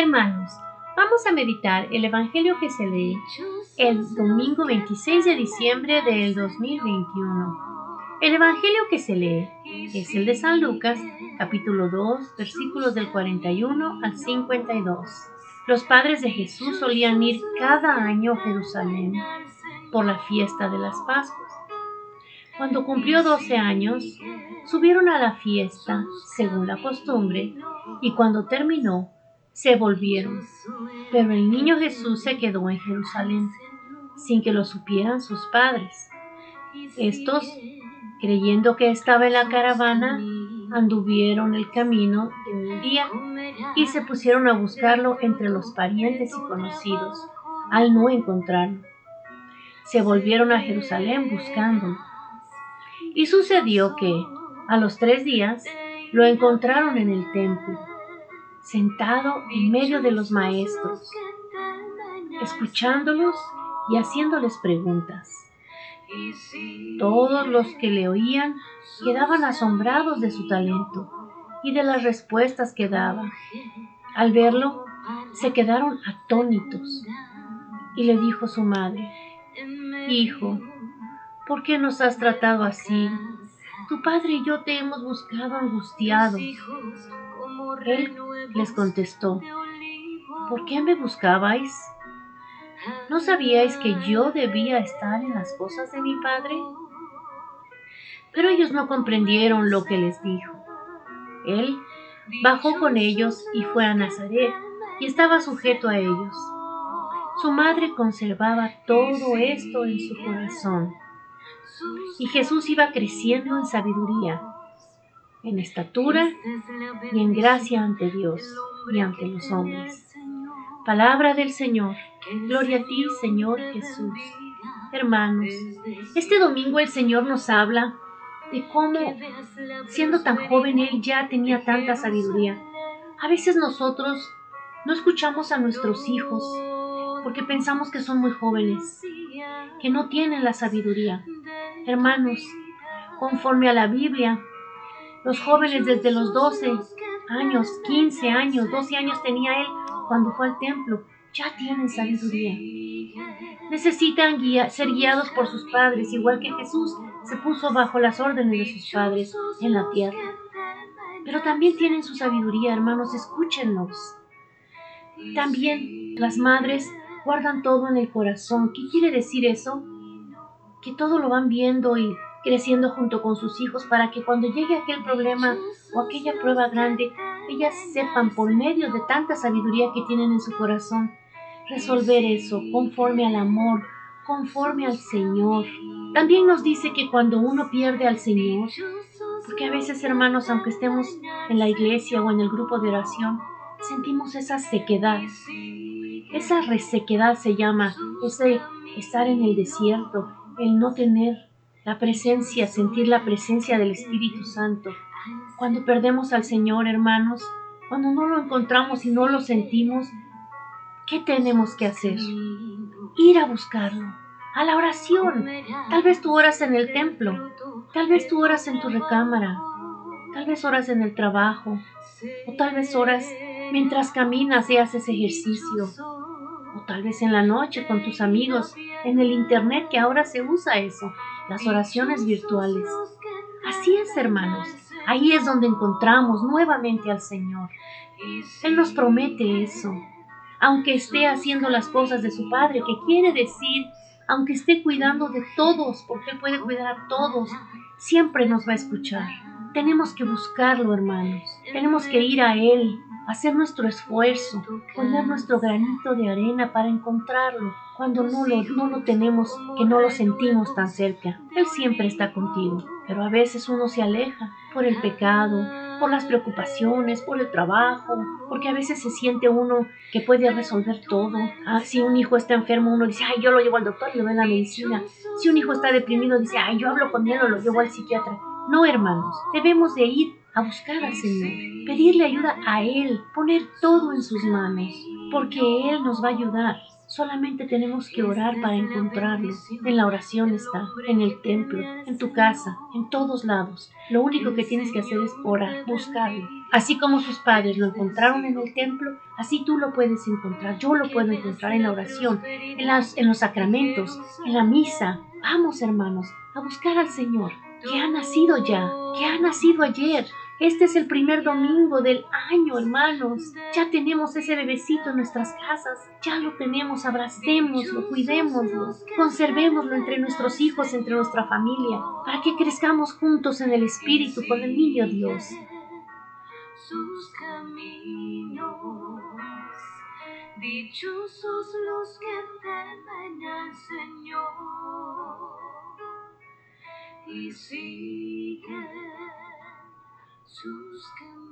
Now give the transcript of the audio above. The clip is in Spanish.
Hermanos, vamos a meditar el Evangelio que se lee el domingo 26 de diciembre del 2021. El Evangelio que se lee es el de San Lucas, capítulo 2, versículos del 41 al 52. Los padres de Jesús solían ir cada año a Jerusalén por la fiesta de las Pascuas. Cuando cumplió 12 años, subieron a la fiesta según la costumbre y cuando terminó, se volvieron. Pero el niño Jesús se quedó en Jerusalén sin que lo supieran sus padres. Estos, creyendo que estaba en la caravana, anduvieron el camino de un día y se pusieron a buscarlo entre los parientes y conocidos. Al no encontrarlo, se volvieron a Jerusalén buscándolo. Y sucedió que, a los tres días, lo encontraron en el templo, sentado en medio de los maestros, escuchándolos y haciéndoles preguntas. Todos los que le oían quedaban asombrados de su talento y de las respuestas que daba. Al verlo, se quedaron atónitos. Y le dijo su madre, Hijo, ¿por qué nos has tratado así? Tu padre y yo te hemos buscado angustiados. Él les contestó, ¿por qué me buscabais? ¿No sabíais que yo debía estar en las cosas de mi padre? Pero ellos no comprendieron lo que les dijo. Él bajó con ellos y fue a Nazaret y estaba sujeto a ellos. Su madre conservaba todo esto en su corazón. Y Jesús iba creciendo en sabiduría, en estatura y en gracia ante Dios y ante los hombres. Palabra del Señor. Gloria a ti, Señor Jesús. Hermanos, este domingo el Señor nos habla de cómo, siendo tan joven, Él ya tenía tanta sabiduría. A veces nosotros no escuchamos a nuestros hijos porque pensamos que son muy jóvenes, que no tienen la sabiduría. Hermanos, conforme a la Biblia, los jóvenes desde los 12 años, 15 años, 12 años tenía Él cuando fue al templo, ya tienen sabiduría. Necesitan ser guiados por sus padres, igual que Jesús se puso bajo las órdenes de sus padres en la tierra. Pero también tienen su sabiduría, hermanos, escúchenlos. También las madres guardan todo en el corazón. ¿Qué quiere decir eso? Que todo lo van viendo y creciendo junto con sus hijos para que cuando llegue aquel problema o aquella prueba grande, ellas sepan por medio de tanta sabiduría que tienen en su corazón resolver eso conforme al amor, conforme al Señor. También nos dice que cuando uno pierde al Señor, porque a veces hermanos, aunque estemos en la iglesia o en el grupo de oración, sentimos esa sequedad. Esa resequedad se llama, ese estar en el desierto, el no tener la presencia, sentir la presencia del Espíritu Santo. Cuando perdemos al Señor, hermanos, cuando no lo encontramos y no lo sentimos, ¿qué tenemos que hacer? Ir a buscarlo, a la oración. Tal vez tú oras en el templo, tal vez tú oras en tu recámara, tal vez oras en el trabajo, o tal vez oras mientras caminas y haces ejercicio, o tal vez en la noche con tus amigos, en el Internet que ahora se usa eso las oraciones virtuales. Así es, hermanos. Ahí es donde encontramos nuevamente al Señor. Él nos promete eso. Aunque esté haciendo las cosas de su Padre, que quiere decir, aunque esté cuidando de todos, porque puede cuidar a todos, siempre nos va a escuchar. Tenemos que buscarlo, hermanos. Tenemos que ir a Él, hacer nuestro esfuerzo, poner nuestro granito de arena para encontrarlo cuando no lo, no lo tenemos, que no lo sentimos tan cerca. Él siempre está contigo, pero a veces uno se aleja por el pecado, por las preocupaciones, por el trabajo, porque a veces se siente uno que puede resolver todo. Ah, si un hijo está enfermo, uno dice, ay, yo lo llevo al doctor y le doy la medicina. Si un hijo está deprimido, dice, ay, yo hablo con él o lo llevo al psiquiatra. No, hermanos, debemos de ir a buscar al Señor, pedirle ayuda a Él, poner todo en sus manos, porque Él nos va a ayudar. Solamente tenemos que orar para encontrarlo. En la oración está, en el templo, en tu casa, en todos lados. Lo único que tienes que hacer es orar, buscarlo. Así como sus padres lo encontraron en el templo, así tú lo puedes encontrar. Yo lo puedo encontrar en la oración, en, las, en los sacramentos, en la misa. Vamos, hermanos, a buscar al Señor, que ha nacido ya, que ha nacido ayer. Este es el primer domingo del año, hermanos. Ya tenemos ese bebecito en nuestras casas. Ya lo tenemos, abracémoslo, cuidémoslo, conservémoslo entre nuestros hijos, entre nuestra familia, para que crezcamos juntos en el Espíritu con el niño Dios sus caminos. Dichosos los que temen al Señor y siguen sus caminos.